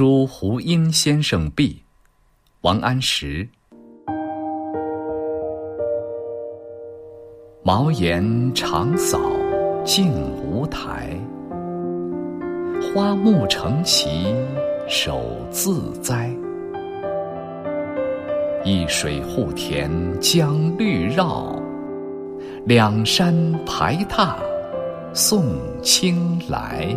书胡英先生毕，王安石。茅檐长扫净无苔，花木成畦手自栽。一水护田将绿绕，两山排闼送青来。